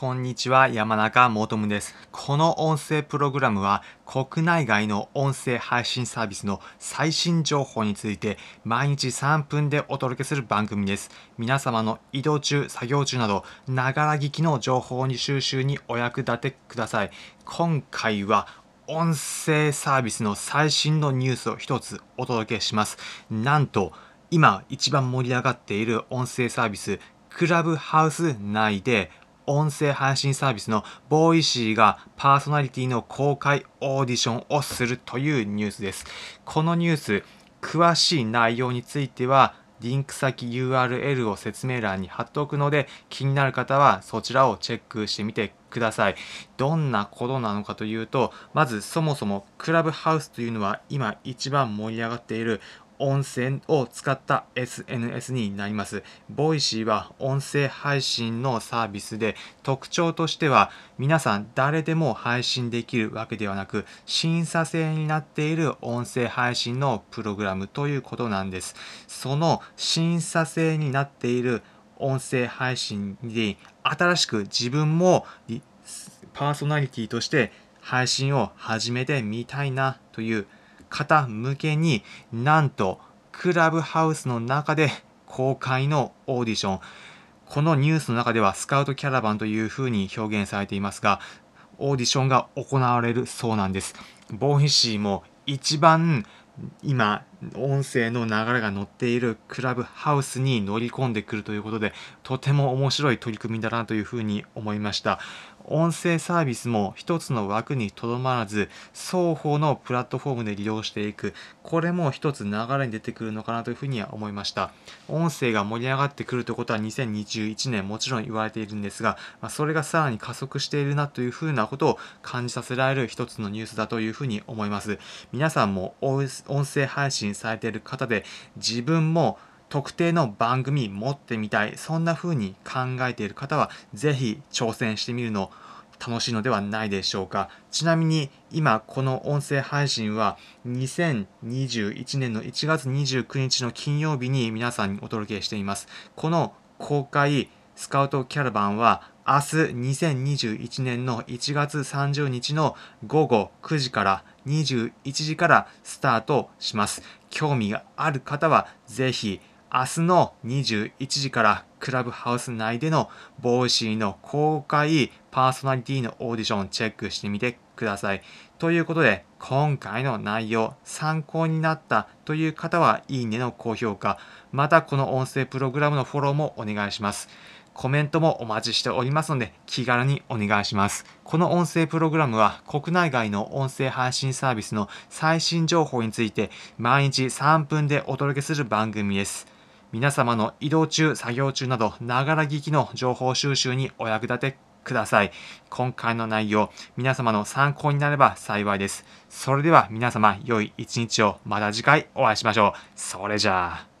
こんにちは、山中もとむです。この音声プログラムは国内外の音声配信サービスの最新情報について毎日3分でお届けする番組です。皆様の移動中、作業中など、ながら聞きの情報に収集にお役立てください。今回は音声サービスの最新のニュースを一つお届けします。なんと、今一番盛り上がっている音声サービス、クラブハウス内で音声配信サービスの Voicy がパーソナリティの公開オーディションをするというニュースです。このニュース、詳しい内容についてはリンク先 URL を説明欄に貼っておくので気になる方はそちらをチェックしてみてください。どんなことなのかというと、まずそもそもクラブハウスというのは今一番盛り上がっている音声を使った SNS になります。 Voicy は音声配信のサービスで特徴としては皆さん誰でも配信できるわけではなく審査制になっている音声配信のプログラムということなんです。その審査制になっている音声配信に新しく自分もパーソナリティとして配信を始めてみたいなという方向けになんとクラブハウスの中で公開のオーディション。このニュースの中ではスカウトキャラバンというふうに表現されていますがオーディションが行われるそうなんです。ボーヒシーも一番今音声の流れが乗っているクラブハウスに乗り込んでくるということでとても面白い取り組みだなというふうに思いました。音声サービスも一つの枠にとどまらず双方のプラットフォームで利用していく。これも一つ流れに出てくるのかなというふうには思いました。音声が盛り上がってくるということは2021年もちろん言われているんですが、ま、それがさらに加速しているなというふうなことを感じさせられる一つのニュースだというふうに思います。皆さんも音声配信されている方で自分も特定の番組持ってみたいそんな風に考えている方は是非挑戦してみるの楽しいのではないでしょうか。ちなみに今この音声配信は2021年の1月29日の金曜日に皆さんにお届けしています。この公開スカウトキャラバンは明日2021年の1月30日の午後9時から21時からスタートします。興味がある方はぜひ明日の21時からクラブハウス内での Voicy の公開パーソナリティのオーディションチェックしてみてください。ということで、今回の内容参考になったという方はいいねの高評価、またこの音声プログラムのフォローもお願いします。コメントもお待ちしておりますので気軽にお願いします。この音声プログラムは国内外の音声配信サービスの最新情報について毎日3分でお届けする番組です。皆様の移動中、作業中など、ながら聞きの情報収集にお役立てください。今回の内容、皆様の参考になれば幸いです。それでは皆様、良い一日をまた次回お会いしましょう。それじゃあ。